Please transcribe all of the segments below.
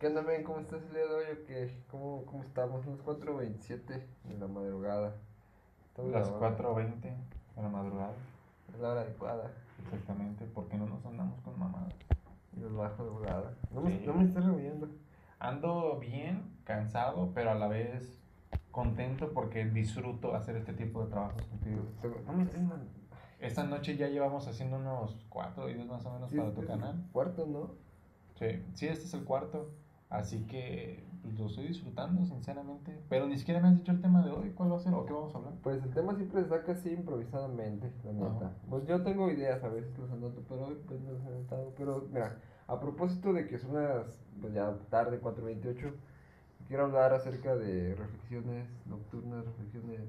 ¿Qué onda, men? ¿Cómo estás el día de hoy? ¿O qué? ¿Cómo, ¿Cómo estamos? Las 4.27 de la madrugada. Estamos Las grabando. 4.20 de la madrugada. Es la hora adecuada. Exactamente, porque no nos andamos con mamadas. Y los bajo de volada. No me, Sí. no me estás reuniendo. Ando bien, cansado, pero a la vez contento porque disfruto hacer este tipo de trabajos contigo. No me estés Esta noche ya llevamos haciendo unos cuatro videos más o menos para este tu canal. Cuarto, ¿no? Sí, sí, este es el cuarto. Así que pues, lo estoy disfrutando, sinceramente. Pero ni siquiera me has dicho el tema de hoy. ¿Cuál va a ser o qué vamos a hablar? Pues el tema siempre se saca así improvisadamente, la neta. Pues yo tengo ideas, a veces los anoto, pero hoy pues no los he anotado. Pero mira, a propósito de que son las, pues ya tarde, 4.28, quiero hablar acerca de reflexiones nocturnas, reflexiones...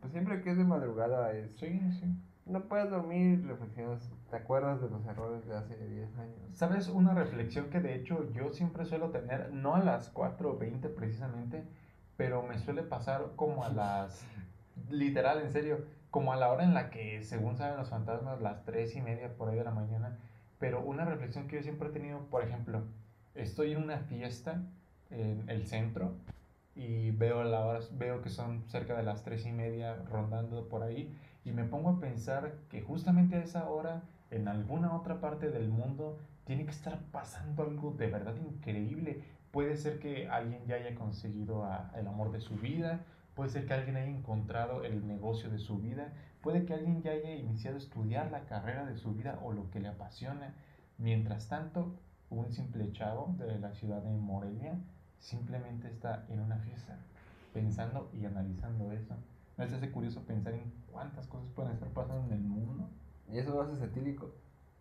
Pues siempre que es de madrugada es... Sí, sí. No puedes dormir, reflexionas, te acuerdas de los errores de hace 10 años. ¿Sabes una reflexión que de hecho yo siempre suelo tener, no a las 4.20 precisamente, pero me suele pasar como a las, literal, en serio, como a la hora en la que según saben los fantasmas, las 3 y media por ahí de la mañana, pero una reflexión que yo siempre he tenido, por ejemplo, estoy en una fiesta en el centro y veo la hora, veo que son cerca de las 3 y media rondando por ahí y me pongo a pensar que justamente a esa hora en alguna otra parte del mundo tiene que estar pasando algo de verdad increíble. Puede ser que alguien ya haya conseguido a- el amor de su vida, puede ser que alguien haya encontrado el negocio de su vida, puede que alguien ya haya iniciado a estudiar la carrera de su vida o lo que le apasiona. Mientras tanto, un simple chavo de la ciudad de Morelia simplemente está en una fiesta pensando y analizando eso. ¿No les hace curioso pensar en cuántas cosas pueden estar pasando en el mundo? ¿Y eso lo haces etílico?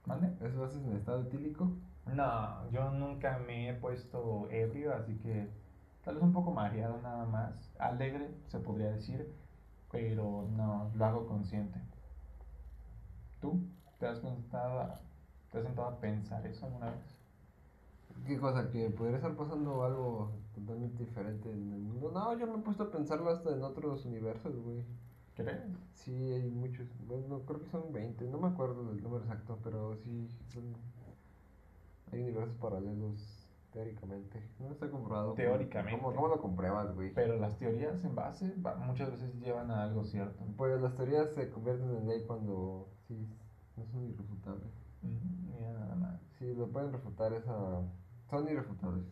¿Mande? ¿Eso lo haces en estado etílico? No, yo nunca me he puesto ebrio, así que tal vez un poco mareado nada más. Alegre, se podría decir, pero no, lo hago consciente. ¿Tú te has, pensado, te has sentado a pensar eso alguna vez? ¿Qué cosa? ¿Que podría estar pasando algo totalmente diferente en el mundo? No, yo me he puesto a pensarlo hasta en otros universos, güey. ¿Crees? Sí, hay muchos. Bueno, creo que son 20. No me acuerdo del número exacto, pero sí son. Hay universos paralelos, teóricamente. No está comprobado. Teóricamente. ¿Cómo, cómo lo compruebas, güey? Pero las teorías en base muchas veces llevan a algo cierto. Pues las teorías se convierten en ley cuando sí no son irrefutables. Mm, Mira nada más. Sí, lo pueden refutar esa. Son irrefutables.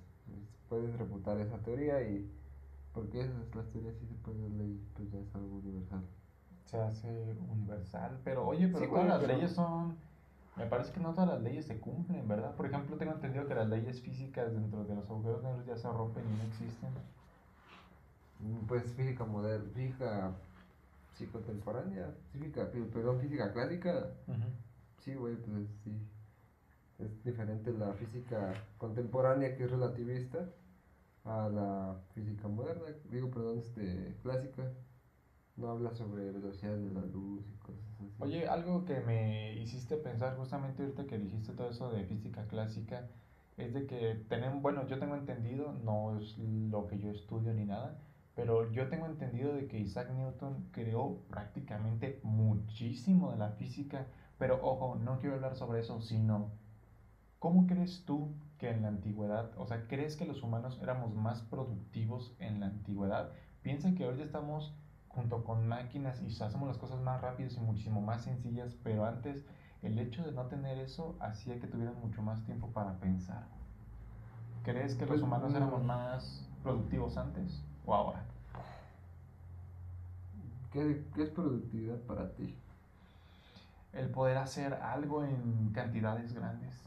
Puedes refutar esa teoría y. Porque esas, las teorías sí se pueden ley, pues ya es algo universal. se hace universal. Pero oye, pero Sí, todas las pero- leyes son. Me parece que no todas las leyes se cumplen, ¿verdad? Por ejemplo, tengo entendido que las leyes físicas dentro de los agujeros negros ya se rompen y no existen. Mm, Pues física moderna, física sí contemporánea, física, perdón, física clásica, sí, güey, pues sí. Es diferente la física contemporánea que es relativista a la física moderna, digo, perdón, este, clásica. No habla sobre velocidad de la luz y cosas así. Oye, algo que me hiciste pensar justamente ahorita que dijiste todo eso de física clásica es de que tenemos, bueno, yo tengo entendido, no es lo que yo estudio ni nada, pero yo tengo entendido de que Isaac Newton creó prácticamente muchísimo de la física, pero ojo, no quiero hablar sobre eso, sino ¿cómo crees tú que en la antigüedad, o sea, crees que los humanos éramos más productivos en la antigüedad? Piensa que ahorita estamos junto con máquinas y hacemos las cosas más rápidas y muchísimo más sencillas, pero antes el hecho de no tener eso hacía que tuvieran mucho más tiempo para pensar. ¿Crees que los Pues, humanos éramos más productivos antes o ahora? ¿Qué, qué es productividad para ti? El poder hacer algo en cantidades grandes.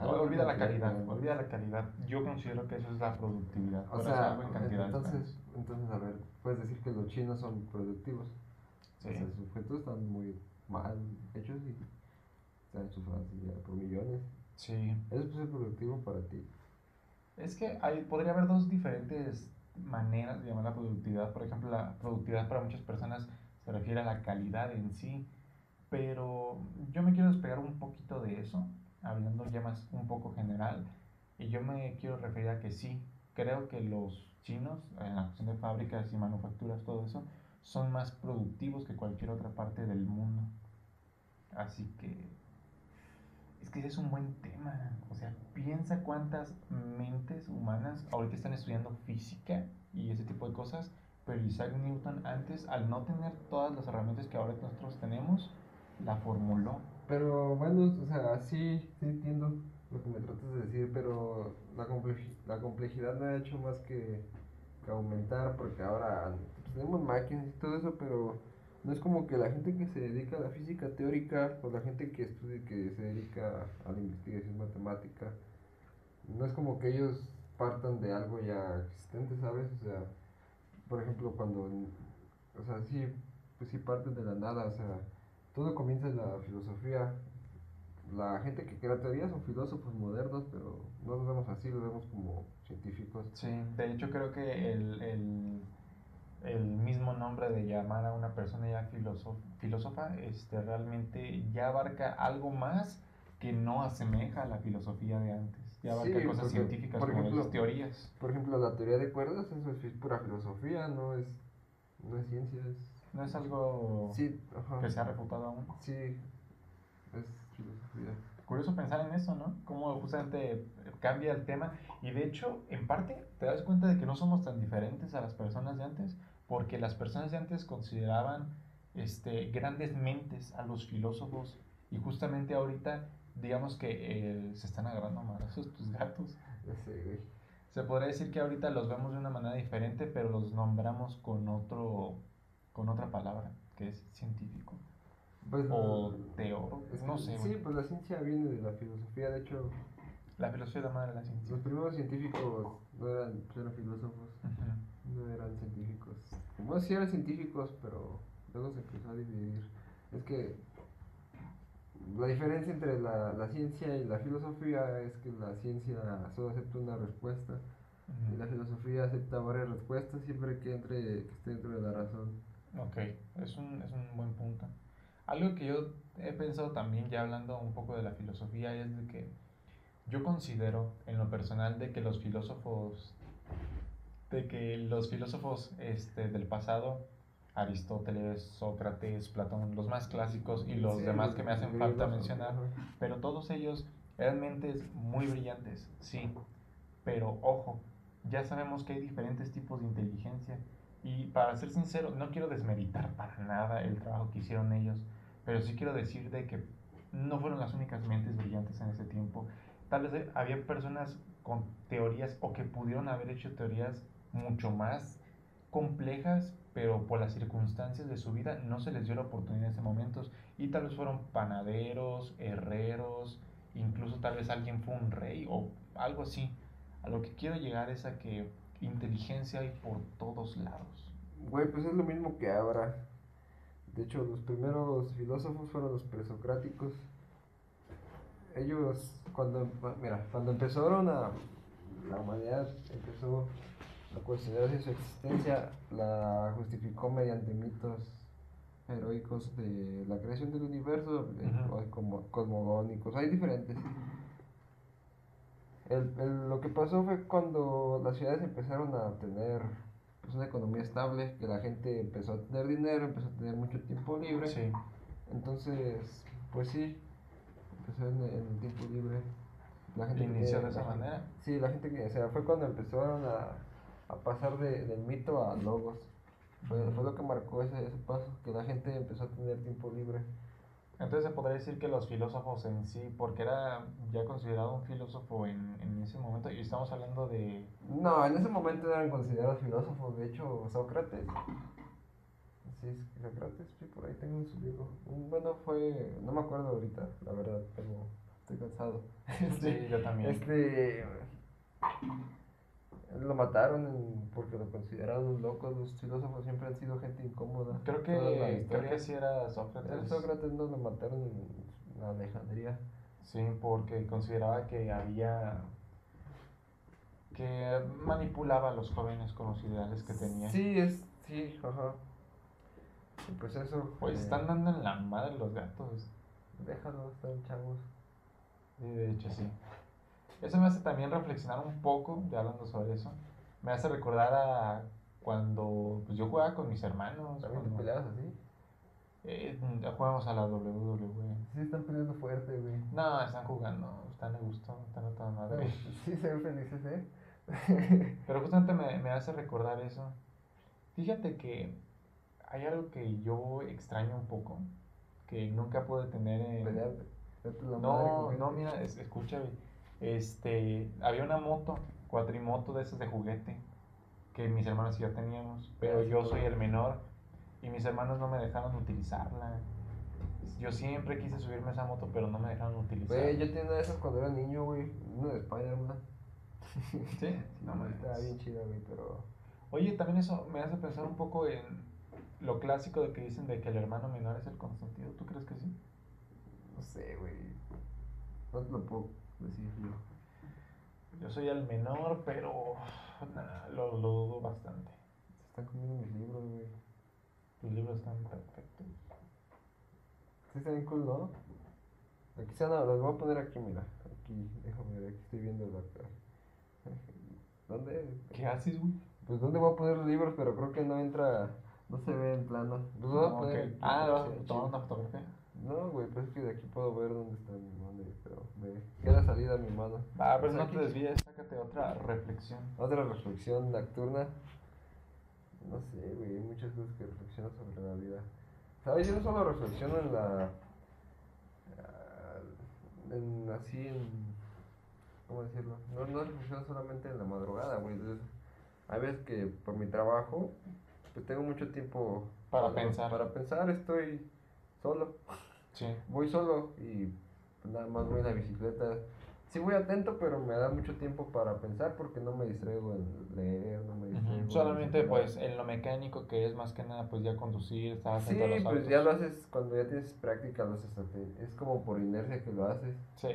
En olvida la cantidad calidad, olvida la calidad. Yo considero que eso es la productividad. O sea, cantidades entonces, entonces, a ver, puedes decir que los chinos son productivos. Sí. O sea, sus objetos están muy mal hechos y están ya por millones. sí. Eso puede ser productivo para ti. Es que hay, podría haber dos diferentes maneras de llamar la productividad. Por ejemplo, la productividad para muchas personas se refiere a la calidad en sí, pero yo me quiero despegar un poquito de eso, hablando ya más un poco general, y yo me quiero referir a que sí, creo que los chinos, en la cuestión de fábricas y manufacturas, todo eso, son más productivos que cualquier otra parte del mundo. Así que es que es un buen tema. O sea, piensa cuántas mentes humanas ahorita están estudiando física y ese tipo de cosas, pero Isaac Newton antes, al no tener todas las herramientas que ahora nosotros tenemos, la formuló. Pero bueno, o sea, sí, sí entiendo lo que me tratas de decir, pero la, la complejidad no ha hecho más que, aumentar porque ahora pues, tenemos máquinas y todo eso, pero no es como que la gente que se dedica a la física teórica o la gente que estudia, que se dedica a la investigación matemática, no es como que ellos partan de algo ya existente, ¿sabes? O sea, por ejemplo, cuando, o sea, sí, pues sí parten de la nada, o sea, todo comienza en la filosofía. La gente que crea teorías son filósofos modernos, pero no los vemos así, los vemos como científicos. Sí, de hecho creo que el, el, el mismo nombre de llamar a una persona ya filósofa este, realmente ya abarca algo más que no asemeja a la filosofía de antes. Ya abarca cosas científicas por como ejemplo, las teorías. Por ejemplo, la teoría de cuerdas, eso es pura filosofía, no es, no es ciencia, es no es algo que se ha refutado aún. Sí, es filosofía. Curioso pensar en eso, ¿no? Cómo justamente cambia el tema. Y de hecho, en parte, te das cuenta de que no somos tan diferentes a las personas de antes, porque las personas de antes consideraban este, grandes mentes a los filósofos. Y justamente ahorita, digamos que eh, se están agarrando más esos tus gatos. Se podría decir que ahorita los vemos de una manera diferente, pero los nombramos con otro con otra palabra, que es científico. Pues, o teórico, no sé. Sí, pues la ciencia viene de la filosofía, de hecho. La filosofía es la madre de la ciencia. Los primeros científicos no eran, pues, eran filósofos, no eran científicos. Bueno, sí eran científicos, pero luego se empezó a dividir. Es que la diferencia entre la, la ciencia y la filosofía es que la ciencia solo acepta una respuesta y la filosofía acepta varias respuestas siempre que, entre, que esté dentro de la razón. Ok, es un, es un buen punto. Algo que yo he pensado también, ya hablando un poco de la filosofía, es de que yo considero en lo personal de que los filósofos, de que los filósofos este, del pasado, Aristóteles, Sócrates, Platón, los más clásicos y los demás que me hacen falta mencionar, pero todos ellos eran mentes muy brillantes, sí, pero ojo, ya sabemos que hay diferentes tipos de inteligencia y para ser sincero, no quiero desmeritar para nada el trabajo que hicieron ellos, pero sí quiero decir de que no fueron las únicas mentes brillantes en ese tiempo. Tal vez había personas con teorías o que pudieron haber hecho teorías mucho más complejas, pero por las circunstancias de su vida no se les dio la oportunidad en ese momento. Y tal vez fueron panaderos, herreros, incluso tal vez alguien fue un rey o algo así. A lo que quiero llegar es a que inteligencia hay por todos lados. Güey, pues es lo mismo que ahora. De hecho, los primeros filósofos fueron los presocráticos. Ellos, cuando, mira, cuando empezaron a, la humanidad empezó a cuestionarse su existencia, la justificó mediante mitos heroicos de la creación del universo, como cosmogónicos, hay diferentes. El, lo que pasó fue cuando las ciudades empezaron a tener pues, una economía estable, que la gente empezó a tener dinero, empezó a tener mucho tiempo libre. Sí. Entonces, pues sí, empezó en, el tiempo libre. La gente inició de esa manera. Sí, la gente que, o sea, fue cuando empezaron a, a pasar de, del mito a logos. Fue, fue lo que marcó ese, ese paso, que la gente empezó a tener tiempo libre. Entonces se podría decir que los filósofos en sí, porque era ya considerado un filósofo en, en ese momento, y estamos hablando de... No, en ese momento eran considerados filósofos, de hecho Sócrates. Sí, Sócrates, sí, por ahí tengo su libro. Bueno, fue, no me acuerdo ahorita, la verdad, pero estoy cansado. sí, yo también. Este, lo mataron porque lo consideraron un loco. Los filósofos siempre han sido gente incómoda. Creo que, creo que sí era Sócrates. El Sócrates no lo mataron en Alejandría. Sí, porque consideraba que había. que manipulaba a los jóvenes con los ideales que tenía. Sí, es. sí, ajá. Y pues eso. Pues eh, están dando en la madre los gatos. Déjalo, están chavos. Sí, de hecho, sí. Eso me hace también reflexionar un poco, ya hablando sobre eso. Me hace recordar a cuando pues, yo jugaba con mis hermanos. ¿También te peleabas así? Eh, jugamos a la WWE. Sí, están peleando fuerte, güey. No, están jugando, están a gusto, están a toda madre. Sí, se ven felices, ¿eh? Pero justamente me, me hace recordar eso. Fíjate que hay algo que yo extraño un poco, que nunca pude tener en... No, no, mira, escucha, este, había una moto, cuatrimoto de esas de juguete, que mis hermanos y yo teníamos, pero yo soy el menor y mis hermanos no me dejaron utilizarla. Yo siempre quise subirme a esa moto, pero no me dejaron utilizarla. Güey, yo tenía una de esas cuando era niño, güey, una de Spider-Man. Sí, no, me Estaba bien chida, güey, pero... Oye, también eso me hace pensar un poco en lo clásico de que dicen de que el hermano menor es el consentido. ¿Tú crees que sí? No sé, güey. No te lo puedo decir yo. Yo soy el menor, pero lo, lo dudo bastante. Se están comiendo mis libros, güey. Tus libros están perfectos. Sí, están bien cool, ¿no? Aquí se los voy a poner aquí, mira. Aquí, déjame ver, aquí estoy viendo la. ¿Dónde? ¿Qué haces, güey? Pues, ¿dónde voy a poner los libros? Pero creo que no entra. No se ve en plano. Pues voy a poner Ah, ¿vas a tomar una fotografía? No, güey, pues es que de aquí puedo ver dónde está mi mano, pero me queda salida mi mano. Ah, pero no te desvíes, sácate otra reflexión. Otra reflexión nocturna. No sé, güey, hay muchas cosas que reflexiono sobre la vida. ¿Sabes? Yo no solo reflexiono en la. Ah, en, así en. ¿Cómo decirlo? No, no reflexiono solamente en la madrugada, güey. Hay veces que por mi trabajo, pues tengo mucho tiempo. Para pensar. Para pensar, estoy solo. Sí. Voy solo y nada más voy en la bicicleta. Sí voy atento, pero me da mucho tiempo para pensar porque no me distraigo en leer, no me distraigo. Solamente pues en lo mecánico que es más que nada pues ya conducir, estar Sí, pues ya lo haces cuando ya tienes práctica, lo haces es como por inercia que lo haces. Sí.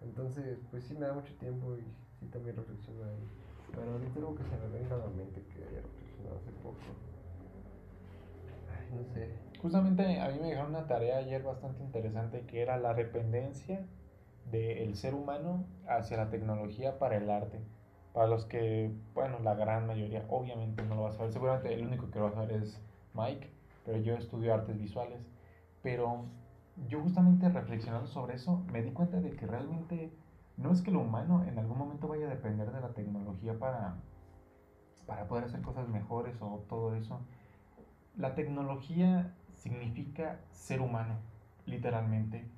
Entonces, pues sí me da mucho tiempo y sí también reflexiono ahí. Pero ahorita algo que se me venga a la mente que haya reflexionado hace poco. No sé. Justamente a mí me dejaron una tarea ayer bastante interesante que era la dependencia del ser humano hacia la tecnología para el arte. Para los que, bueno, la gran mayoría obviamente no lo va a saber. Seguramente el único que lo va a saber es Mike, pero yo estudio artes visuales. Pero yo justamente reflexionando sobre eso me di cuenta de que realmente no es que lo humano en algún momento vaya a depender de la tecnología para, para poder hacer cosas mejores o todo eso. La tecnología significa ser humano, literalmente.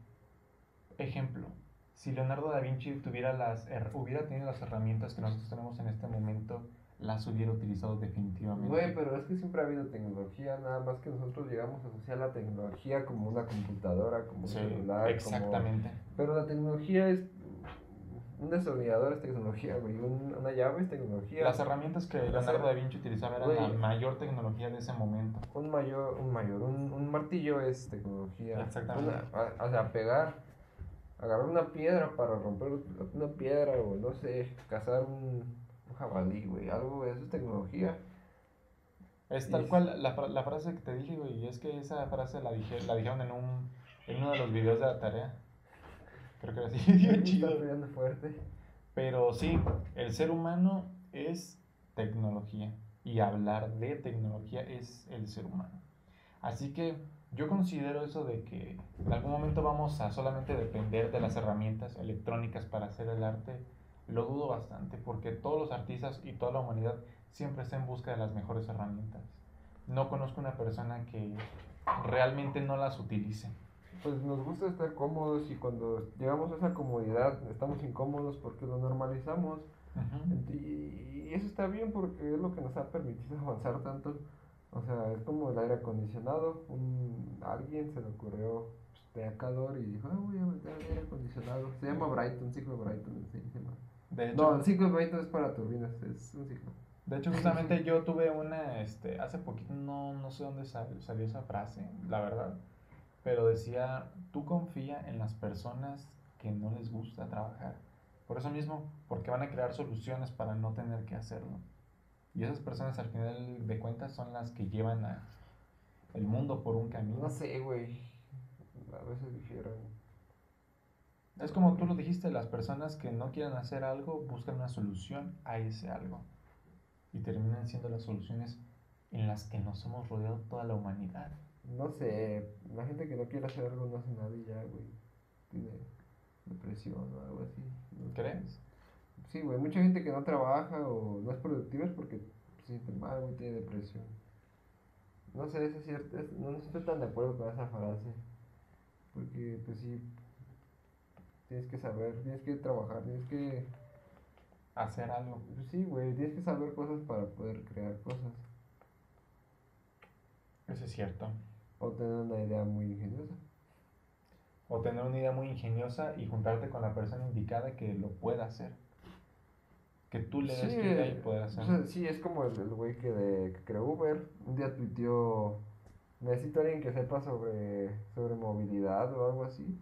Ejemplo, si Leonardo da Vinci tuviera las, hubiera tenido las herramientas que nosotros tenemos en este momento, las hubiera utilizado definitivamente. Güey, pero es que siempre ha habido tecnología, nada más que nosotros llegamos a asociar la tecnología como una computadora, como un celular. Exactamente. Pero la tecnología es un destornillador es tecnología, güey. una llave es tecnología. Las herramientas que Leonardo da Vinci utilizaba eran la mayor tecnología de ese momento. Un mayor, un mayor, un, un martillo es tecnología. Exactamente. o sea, pegar, agarrar una piedra para romper una piedra o no sé, cazar un, un jabalí, güey. Algo, eso es tecnología. Es tal cual la, la, frase que te dije, güey, y es que esa frase la, dije, la dijeron en, un, en uno de los videos de la tarea. Creo que así. chido. fuerte. Pero sí, el ser humano es tecnología. Y hablar de tecnología es el ser humano. Así que yo considero eso de que en algún momento vamos a solamente depender de las herramientas electrónicas para hacer el arte. Lo dudo bastante porque todos los artistas y toda la humanidad siempre está en busca de las mejores herramientas. No conozco una persona que realmente no las utilice pues nos gusta estar cómodos y cuando llegamos a esa comodidad estamos incómodos porque lo normalizamos. y, eso está bien porque es lo que nos ha permitido avanzar tanto. O sea, es como el aire acondicionado. Un, alguien se le ocurrió, pues, de calor y dijo, ah, voy a meter aire acondicionado. Se llama Brighton, ciclo Brighton. Sí, de hecho, no, el ciclo Brighton es para turbinas, es un ciclo. De hecho, justamente yo tuve una, este, hace poquito, no, no sé dónde salió esa frase, la verdad pero decía, tú confía en las personas que no les gusta trabajar. Por eso mismo, porque van a crear soluciones para no tener que hacerlo. Y esas personas al final de cuentas son las que llevan a el mundo por un camino. No sé, güey. A veces difieren. Es como tú lo dijiste, las personas que no quieren hacer algo buscan una solución a ese algo. Y terminan siendo las soluciones en las que nos hemos rodeado toda la humanidad. No sé, la gente que no quiere hacer algo no hace nada y ya, güey. Tiene depresión o algo así. ¿Crees? Sí, güey, mucha gente que no trabaja o no es productiva es porque se siente mal, güey, tiene depresión. No sé, eso es cierto, no estoy tan de acuerdo con esa frase. Porque, pues sí, tienes que saber, tienes que trabajar, tienes que... Hacer algo. Pues sí, güey, tienes que saber cosas para poder crear cosas. Eso es cierto. O tener una idea muy ingeniosa. O tener una idea muy ingeniosa y juntarte con la persona indicada que lo pueda hacer. Que tú le des tu idea y pueda hacerlo. sí, es como el güey que, de, que creó Uber. Un día tuiteó, necesito a alguien que sepa sobre, sobre movilidad o algo así.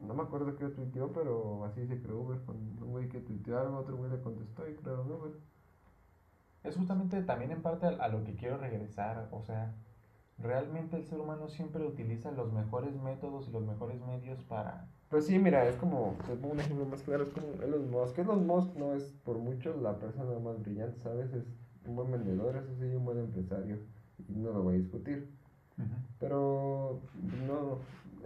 No me acuerdo qué tuiteó, pero así se creó Uber. un güey que tuiteó algo, otro güey le contestó y crearon Uber. Es justamente también en parte a, lo que quiero regresar. O sea, realmente el ser humano siempre utiliza los mejores métodos y los mejores medios para pues sí, mira, es como, te pongo un ejemplo más claro, es como Elon Musk. Elon Musk no es por mucho la persona más brillante, ¿sabes? Es un buen vendedor, eso sí, un buen empresario. Y no lo voy a discutir. Pero no,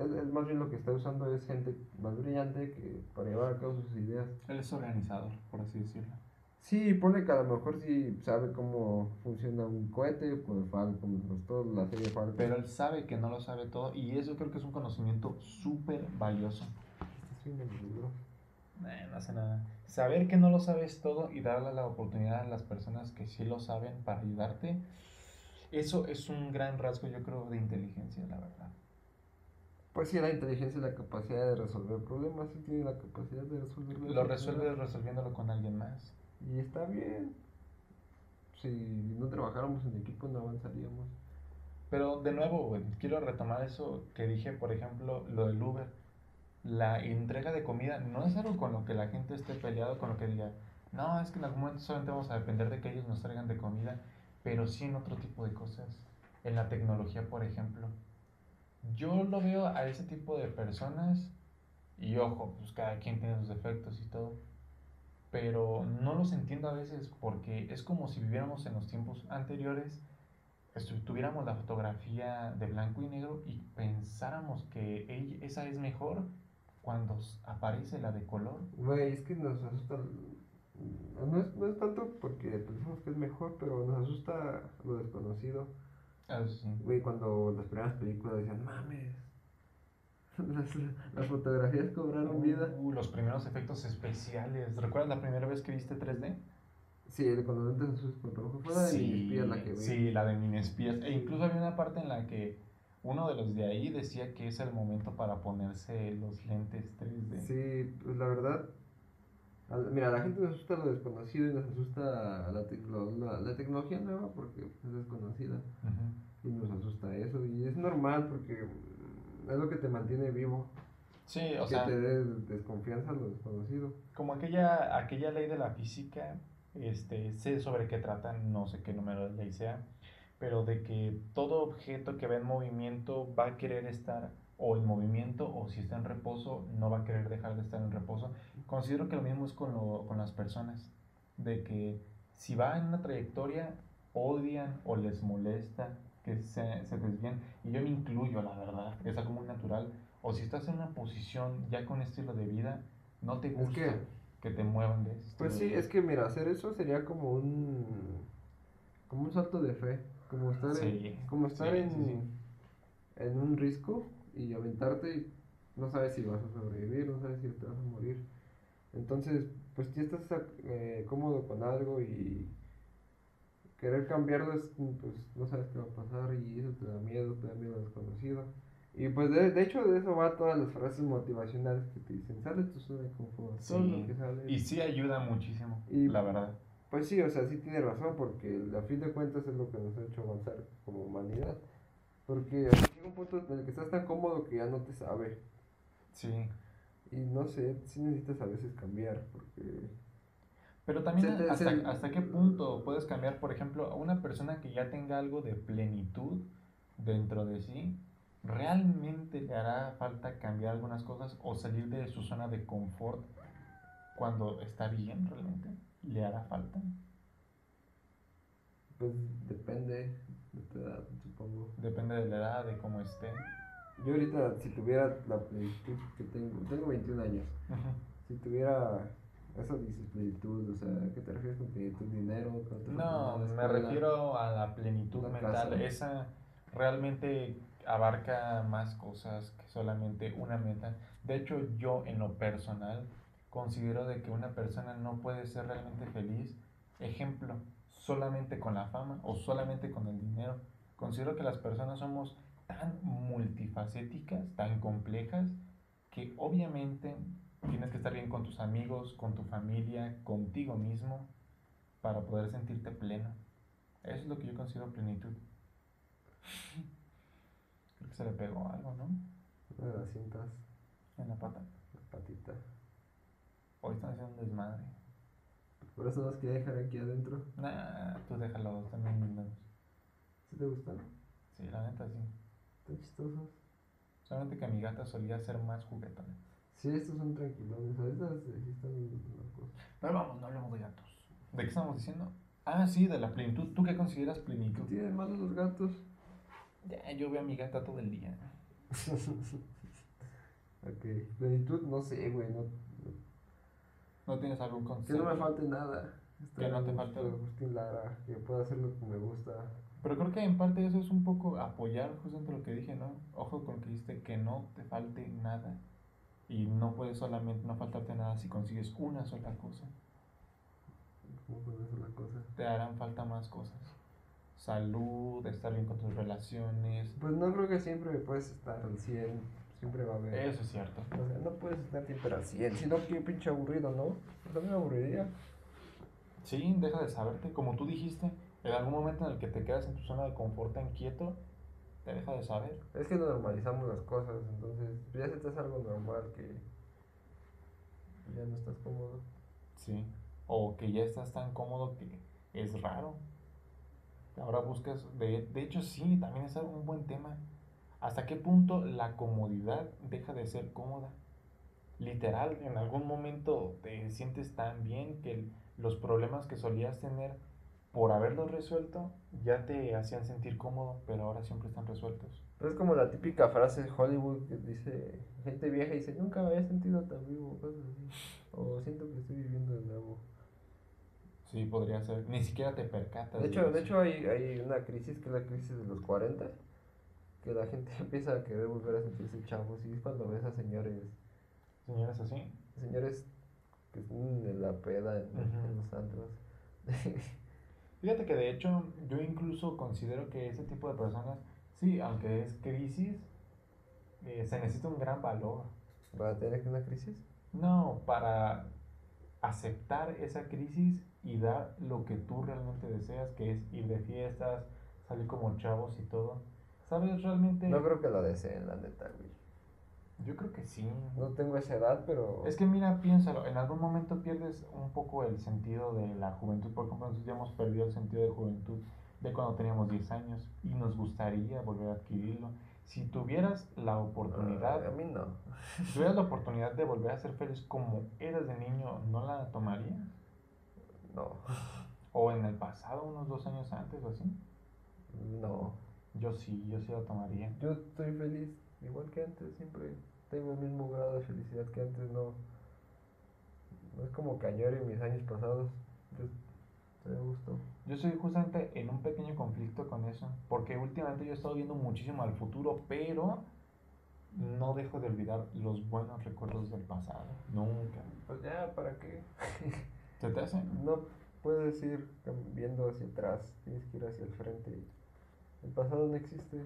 él, más bien lo que está usando es gente más brillante que para llevar a cabo sus ideas. Él es organizador, por así decirlo. Sí, pone que a lo mejor sí sabe cómo funciona un cohete, pues Falcon, pues todo, la serie Falcon. Pero él sabe que no lo sabe todo y eso creo que es un conocimiento súper valioso. Estás libro. no hace nada. Saber que no lo sabes todo y darle la oportunidad a las personas que sí lo saben para ayudarte, eso es un gran rasgo, yo creo, de inteligencia, la verdad. Pues sí, la inteligencia y la capacidad de resolver problemas, sí tiene la capacidad de resolverlo. Lo resuelve resolviéndolo con alguien más. Y está bien. Si no trabajáramos en equipo no avanzaríamos. Pero de nuevo, quiero retomar eso que dije, por ejemplo, lo del Uber. La entrega de comida no es algo con lo que la gente esté peleado, con lo que diga, no, es que en algún momento solamente vamos a depender de que ellos nos traigan de comida, pero sí en otro tipo de cosas. En la tecnología, por ejemplo. Yo lo veo a ese tipo de personas, y ojo, pues cada quien tiene sus defectos y todo pero no los entiendo a veces porque es como si viviéramos en los tiempos anteriores, tuviéramos la fotografía de blanco y negro y pensáramos que esa es mejor cuando aparece la de color. Güey, es que nos asusta, no es, no es tanto porque pensamos que es mejor, pero nos asusta lo desconocido. Ah, sí. Güey, cuando las primeras películas decían, mames, las, fotografías cobraron vida. Uh, los primeros efectos especiales. ¿Recuerdas la primera vez que viste 3D? Sí, cuando lentes azules con rojo. Fue la de sí, la que vi. Sí, la de Minespías. E incluso había una parte en la que uno de los de ahí decía que es el momento para ponerse los lentes 3D. Sí, pues la verdad. Mira, la gente nos asusta lo desconocido y nos asusta la, la, la tecnología nueva porque es desconocida. Y nos asusta eso. Y es normal porque es lo que te mantiene vivo. Sí, o que te dé desconfianza a lo desconocido. Como aquella, aquella ley de la física, este, sé sobre qué trata, no sé qué número de ley sea, pero de que todo objeto que va en movimiento va a querer estar o en movimiento o si está en reposo no va a querer dejar de estar en reposo. Considero que lo mismo es con, lo, con las personas, de que si va en una trayectoria odian o les molesta que se, se desvían, y yo me incluyo, la verdad, es algo muy natural, o si estás en una posición ya con estilo de vida, no te gusta que, que, te muevan de eso. Pues sí, es que mira, hacer eso sería como un, como un salto de fe, como estar, en, como estar en, en un risco y aventarte y no sabes si vas a sobrevivir, no sabes si te vas a morir. Entonces, pues si estás eh, cómodo con algo y querer cambiarlo es, pues no sabes qué va a pasar y eso te da miedo, te da miedo desconocido. Y pues de, de hecho de eso va todas las frases motivacionales que te dicen, sale tu zona de confort, sí. que sale. Y sí ayuda muchísimo, y, la verdad. Pues sí, o sea, sí tiene razón, porque a fin de cuentas es lo que nos ha hecho avanzar como humanidad. Porque llega un punto en el que estás tan cómodo que ya no te sabe. Sí. Y no sé, sí necesitas a veces cambiar, porque pero también hasta, hasta qué punto puedes cambiar, por ejemplo, a una persona que ya tenga algo de plenitud dentro de sí, ¿realmente le hará falta cambiar algunas cosas o salir de su zona de confort cuando está bien realmente? ¿Le hará falta? Pues depende de tu edad, supongo. Depende de la edad, de cómo esté. Yo ahorita, si tuviera la plenitud que tengo, tengo 21 años, si tuviera Eso dices plenitud, o sea, ¿qué te refieres con plenitud? ¿Dinero? No, me refiero a la plenitud mental. Esa realmente abarca más cosas que solamente una meta. De hecho, yo en lo personal considero de que una persona no puede ser realmente feliz, ejemplo, solamente con la fama o solamente con el dinero. Considero que las personas somos tan multifacéticas, tan complejas, que obviamente tienes que estar bien con tus amigos, con tu familia, contigo mismo, para poder sentirte pleno. Eso es lo que yo considero plenitud. Creo que se le pegó algo, ¿no? De las cintas. En la pata. La patita. Hoy están haciendo un desmadre. Por eso los quería dejar aquí adentro. Nah, tú déjalo, también lindos. ¿Sí te gustan? Sí, la neta sí. Están chistosos. Solamente que mi gata solía ser más juguetona. Sí, estos son tranquilones. Ahorita sí están locos. Pero vamos, no hablemos de gatos. ¿De qué estamos diciendo? Ah, sí, de la plenitud. ¿Tú qué consideras plenitud? ¿Qué tienen malos los gatos? Ya, yo veo a mi gata todo el día. ok. Plenitud, no sé, güey. No, no, tienes algún concepto? Que no me falte nada. que no te falte. Agustín Lara, que pueda hacer lo que me gusta. Pero creo que en parte eso es un poco apoyar justamente lo que dije, ¿no? Ojo con lo que dijiste, que no te falte nada. Y no puedes solamente no faltarte nada si consigues una sola cosa. ¿Cómo una sola cosa? Te harán falta más cosas. Salud, estar bien con tus relaciones. Pues no creo que siempre puedes estar al 100. Siempre va a haber. Eso es cierto. O sea, no puedes estar siempre al 100. Si no, qué pinche aburrido, ¿no? Pues mí me aburriría. Sí, deja de saberte. Como tú dijiste, en algún momento en el que te quedas en tu zona de confort tan quieto, te deja de saber. Es que normalizamos las cosas, entonces ya se te hace algo normal que ya no estás cómodo. Sí, o que ya estás tan cómodo que es raro. Ahora buscas, de, de hecho sí, también es un buen tema. ¿Hasta qué punto la comodidad deja de ser cómoda? Literal, en algún momento te sientes tan bien que los problemas que solías tener por haberlos resuelto, ya te hacían sentir cómodo, pero ahora siempre están resueltos. es como la típica frase de Hollywood que dice, gente vieja dice, nunca me había sentido tan vivo, cosas así. O siento que estoy viviendo de nuevo. Sí, podría ser. Ni siquiera te percatas. De hecho, de, hecho hay, hay una crisis que es la crisis de los 40, que la gente empieza a querer volver a sentirse chavos. Y es cuando ves a señores. ¿Señores así? Señores que están en la peda en, los antros. Fíjate que de hecho yo incluso considero que ese tipo de personas, sí, aunque es crisis, eh, se necesita un gran valor. ¿Para tener una crisis? No, para aceptar esa crisis y dar lo que tú realmente deseas, que es ir de fiestas, salir como chavos y todo. ¿Sabes realmente? No creo que lo deseen, la neta, güey. Yo creo que sí. No tengo esa edad, pero... Es que mira, piénsalo, en algún momento pierdes un poco el sentido de la juventud. Por ejemplo, nosotros ya hemos perdido el sentido de juventud de cuando teníamos 10 años y nos gustaría volver a adquirirlo. Si tuvieras la oportunidad... a mí no. Si tuvieras la oportunidad de volver a ser feliz como eras de niño, ¿no la tomarías? No. ¿O en el pasado, unos dos años antes o así? No. Yo sí, yo sí la tomaría. Yo estoy feliz, igual que antes, siempre tengo el mismo grado de felicidad que antes, no, no es como que en mis años pasados. Yo, gusto. Yo estoy justamente en un pequeño conflicto con eso, porque últimamente yo he estado viendo muchísimo al futuro, pero no dejo de olvidar los buenos recuerdos del pasado, nunca. Pues ya, ¿para qué? ¿Se te hace? No puedes ir viendo hacia atrás, tienes que ir hacia el frente. El pasado no existe.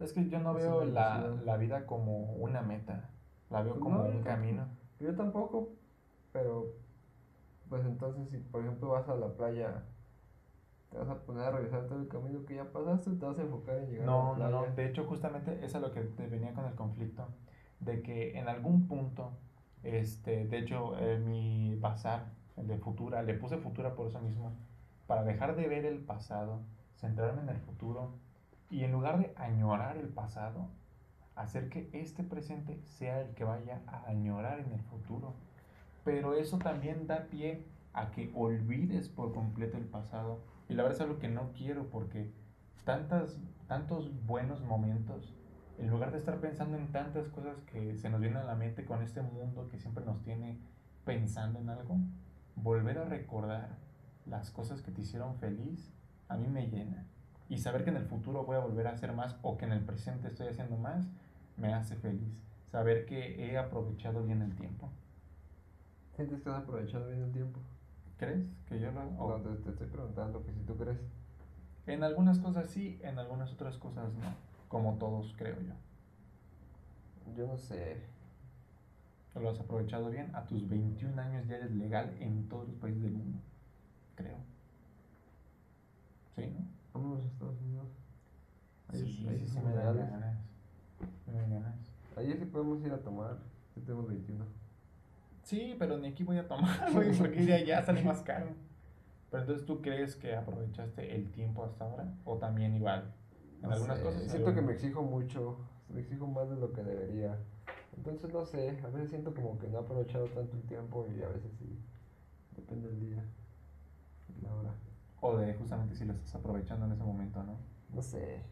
Es que yo no veo la, la, vida como una meta, la veo pues como un camino. Yo tampoco, pero pues entonces si por ejemplo vas a la playa, te vas a poner a revisar todo el camino que ya pasaste, te vas a enfocar en llegar no, a la playa. No, no, de hecho justamente eso es lo que te venía con el conflicto, de que en algún punto, este, de hecho mi pasar, el de Futura, le puse Futura por eso mismo, para dejar de ver el pasado, centrarme en el futuro y en lugar de añorar el pasado, hacer que este presente sea el que vaya a añorar en el futuro. Pero eso también da pie a que olvides por completo el pasado. Y la verdad es algo que no quiero porque tantas, tantos buenos momentos, en lugar de estar pensando en tantas cosas que se nos vienen a la mente con este mundo que siempre nos tiene pensando en algo, volver a recordar las cosas que te hicieron feliz, a mí me llena. Y saber que en el futuro voy a volver a hacer más o que en el presente estoy haciendo más, me hace feliz. Saber que he aprovechado bien el tiempo. ¿Sientes que has aprovechado bien el tiempo? ¿Crees que yo lo hago? No, te, te estoy preguntando que si tú crees. En algunas cosas sí, en algunas otras cosas no. Como todos, creo yo. Yo no sé. Lo has aprovechado bien. A tus 21 años ya eres legal en todos los países del mundo. Creo. ¿Sí, no? Vamos a Estados Unidos. Ahí, sí, ahí sí, sí, me dan ganas. Me ganas. Ahí sí podemos ir a tomar. Si tenemos 21. Sí, pero ni aquí voy a tomar, güey, porque ir allá sale más caro. Pero entonces, ¿tú crees que aprovechaste el tiempo hasta ahora? ¿O también igual? En No algunas sé, cosas. Siento que me exijo mucho. Me exijo más de lo que debería. Entonces no sé. A veces siento como que no he aprovechado tanto el tiempo y a veces sí. Depende del día. O de justamente si lo estás aprovechando en ese momento, ¿no? No sé.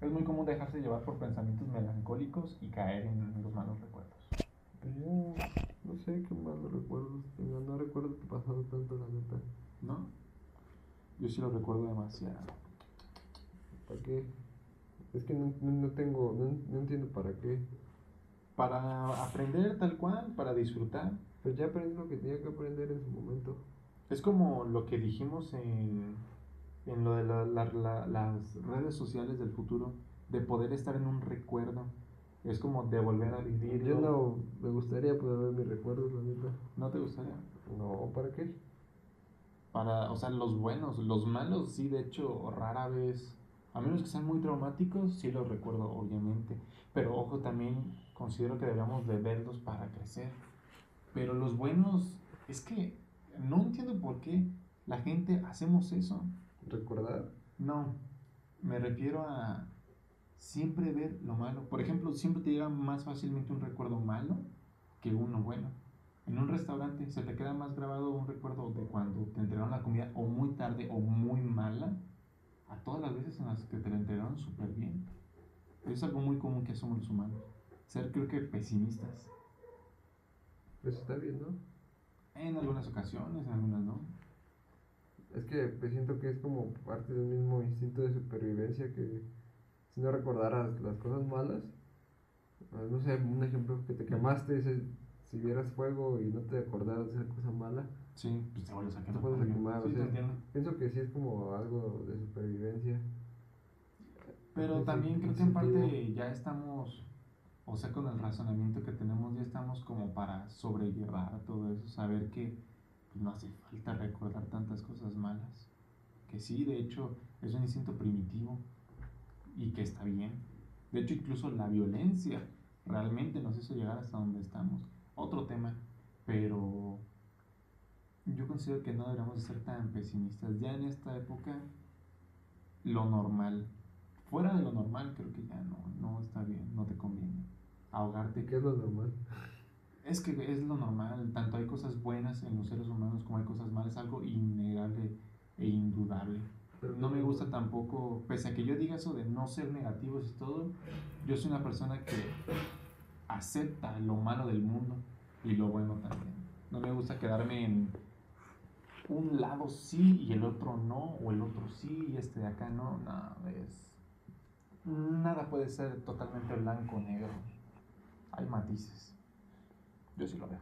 Es muy común dejarse llevar por pensamientos melancólicos y caer en los malos recuerdos. Pues yo no sé qué malos recuerdos tengo. No recuerdo que pasado tanto, la neta. ¿No? Yo sí lo recuerdo demasiado. ¿Para qué? Es que no, no, no tengo, no, no entiendo para qué. Para aprender tal cual, para disfrutar. Pues ya aprendí lo que tenía que aprender en su momento. Es como lo que dijimos en, en lo de la- la- la- las redes sociales del futuro, de poder estar en un recuerdo. Es como de volver a vivir. Yo no me gustaría poder ver mis recuerdos, la neta. ¿No te gustaría? No, ¿para qué? Para, o sea, los buenos, los malos, sí, de hecho, rara vez, a menos que sean muy traumáticos, sí los recuerdo, obviamente. Pero ojo, también considero que deberíamos de verlos para crecer. Pero los buenos, es que no entiendo por qué la gente hacemos eso. ¿Recordar? No, me refiero a siempre ver lo malo. Por ejemplo, siempre te llega más fácilmente un recuerdo malo que uno bueno. En un restaurante se te queda más grabado un recuerdo de cuando te entregaron la comida o muy tarde o muy mala a todas las veces en las que te la entregaron súper bien. Es algo muy común que somos los humanos. Ser creo que pesimistas. Pues está bien, ¿no? En algunas ocasiones, en algunas no. Es que pues, siento que es como parte de un mismo instinto de supervivencia que si no recordaras las cosas malas, ah, no sé, un ejemplo, que te quemaste, ese- si vieras fuego y no te acordaras de esa cosa mala, Sí, pues te vuelves a te quemar, Sí, o te sea, entiendo. pienso que sí es como algo de supervivencia. Pero también creo que en parte ya estamos, o sea, con el razonamiento que tenemos, ya estamos como para sobrellevar todo eso, saber que pues, no hace falta recordar tantas cosas malas. Que sí, de hecho, es un instinto primitivo y que está bien. De hecho, incluso la violencia realmente nos hizo llegar hasta donde estamos. Otro tema, pero yo considero que no deberíamos ser tan pesimistas. Ya en esta época, lo normal, fuera de lo normal, creo que ya no, no está bien, no te conviene. Ahogarte, ¿Y qué es lo normal? es que es lo normal, tanto hay cosas buenas en los seres humanos como hay cosas malas, es algo innegable e indudable. Pero No me ¿qué- gusta tampoco, pese a que yo diga eso de no ser negativos y todo, yo soy una persona que acepta lo malo del mundo y lo bueno también. No me gusta quedarme en un lado sí y el otro no, o el otro sí y este de acá no, no, es... Nada puede ser totalmente blanco o negro. Hay matices. Yo sí lo veo.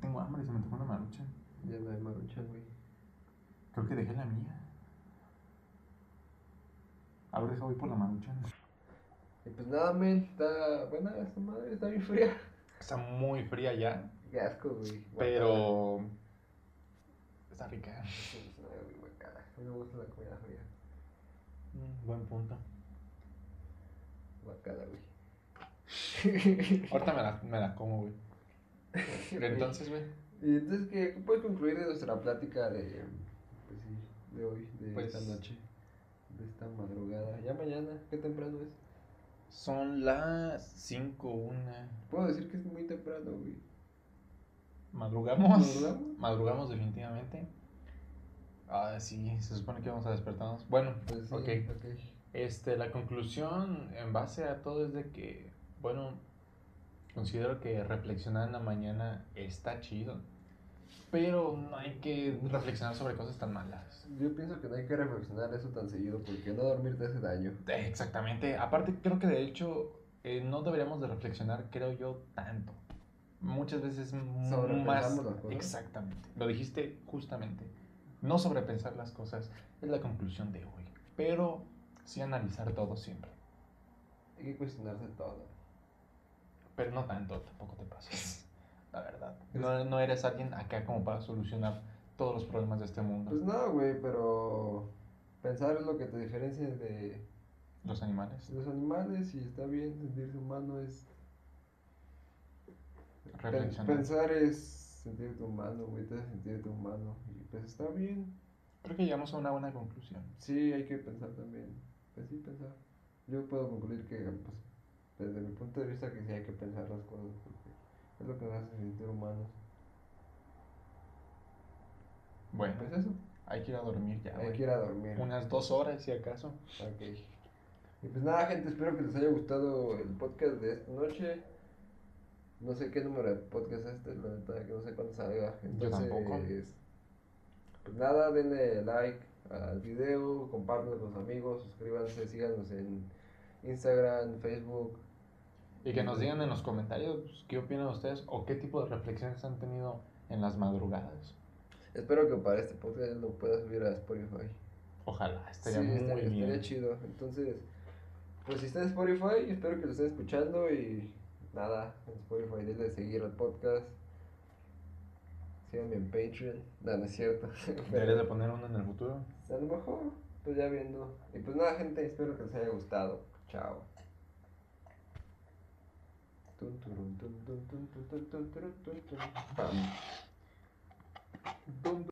Tengo hambre se me tocó una marucha. Ya no hay maruchan, güey. Creo que dejé la mía. A ver, deja voy por la marucha. Y pues nada, men, está buena esta madre, está bien fría. Está muy fría ya, Qué asco, güey. pero está rica. Guacala. Sí, es una güey, guacala. A mí me gusta la comida fría. Mm, buen punto. Guacala, güey. Ahorita me la, me la como, güey. Entonces, güey. Y entonces, ¿qué, qué puedes concluir de nuestra plática de, pues sí, de hoy, de Pues- esta noche, de esta madrugada? Ya mañana, ¿qué temprano es? Son las 5, una. Puedo decir que es muy temprano, güey. ¿Madrugamos? ¿Madrugamos? Madrugamos definitivamente. Ah, sí, se supone que vamos a despertarnos. Bueno, Pues sí, ok. ok. Este, la conclusión en base a todo es de que, bueno, Considero que reflexionar en la mañana está chido. Pero no hay que reflexionar sobre cosas tan malas. Yo pienso que no hay que reflexionar eso tan seguido porque no dormir te hace daño. Exactamente. Aparte, creo que de hecho eh, no deberíamos de reflexionar, creo yo, tanto. Muchas veces más... Sobrepensamos las cosas. Exactamente. Lo dijiste justamente. No sobrepensar las cosas es la conclusión de hoy. Pero sí analizar todo siempre. Hay que cuestionarse todo. Pero no tanto, tampoco te pases. La verdad. No, no eres alguien acá como para solucionar todos los problemas de este mundo. Pues no, güey, pero pensar es lo que te diferencia de Los animales. los animales y está bien sentirse humano es... Reflexionar. Pensar es sentirte humano, güey, te sentirte humano y pues está bien. Creo que llegamos a una buena conclusión. Sí, hay que pensar también. Pues sí, pensar. Yo puedo concluir que, pues, desde mi punto de vista, que sí hay que pensar las cosas, porque es lo que nos hace sentir humanos. Bueno, Pues eso, hay que ir a dormir ya. hay güey. que ir a dormir. Unas dos horas, si acaso. Ok. Y pues nada, gente, espero que les haya gustado el podcast de esta noche. No sé qué número de podcast es este, la neta, que no sé cuándo salga. Entonces, tampoco. Pues nada, denle like al video, compártanlo con sus amigos, suscríbanse, síganos en Instagram, Facebook. Y que nos digan en los comentarios pues, qué opinan ustedes o qué tipo de reflexiones han tenido en las madrugadas. Espero que para este podcast lo pueda subir a Spotify. Ojalá, estaría sí, muy estaría, bien. estaría chido. Entonces, pues si está en Spotify, espero que lo estén escuchando y nada, en Spotify denle seguir al podcast. Síganme en Patreon. No, no es cierto. Deberías de poner uno en el futuro. a lo mejor, pues ya viendo. Y pues nada, gente, espero que les haya gustado. Chao. Dum,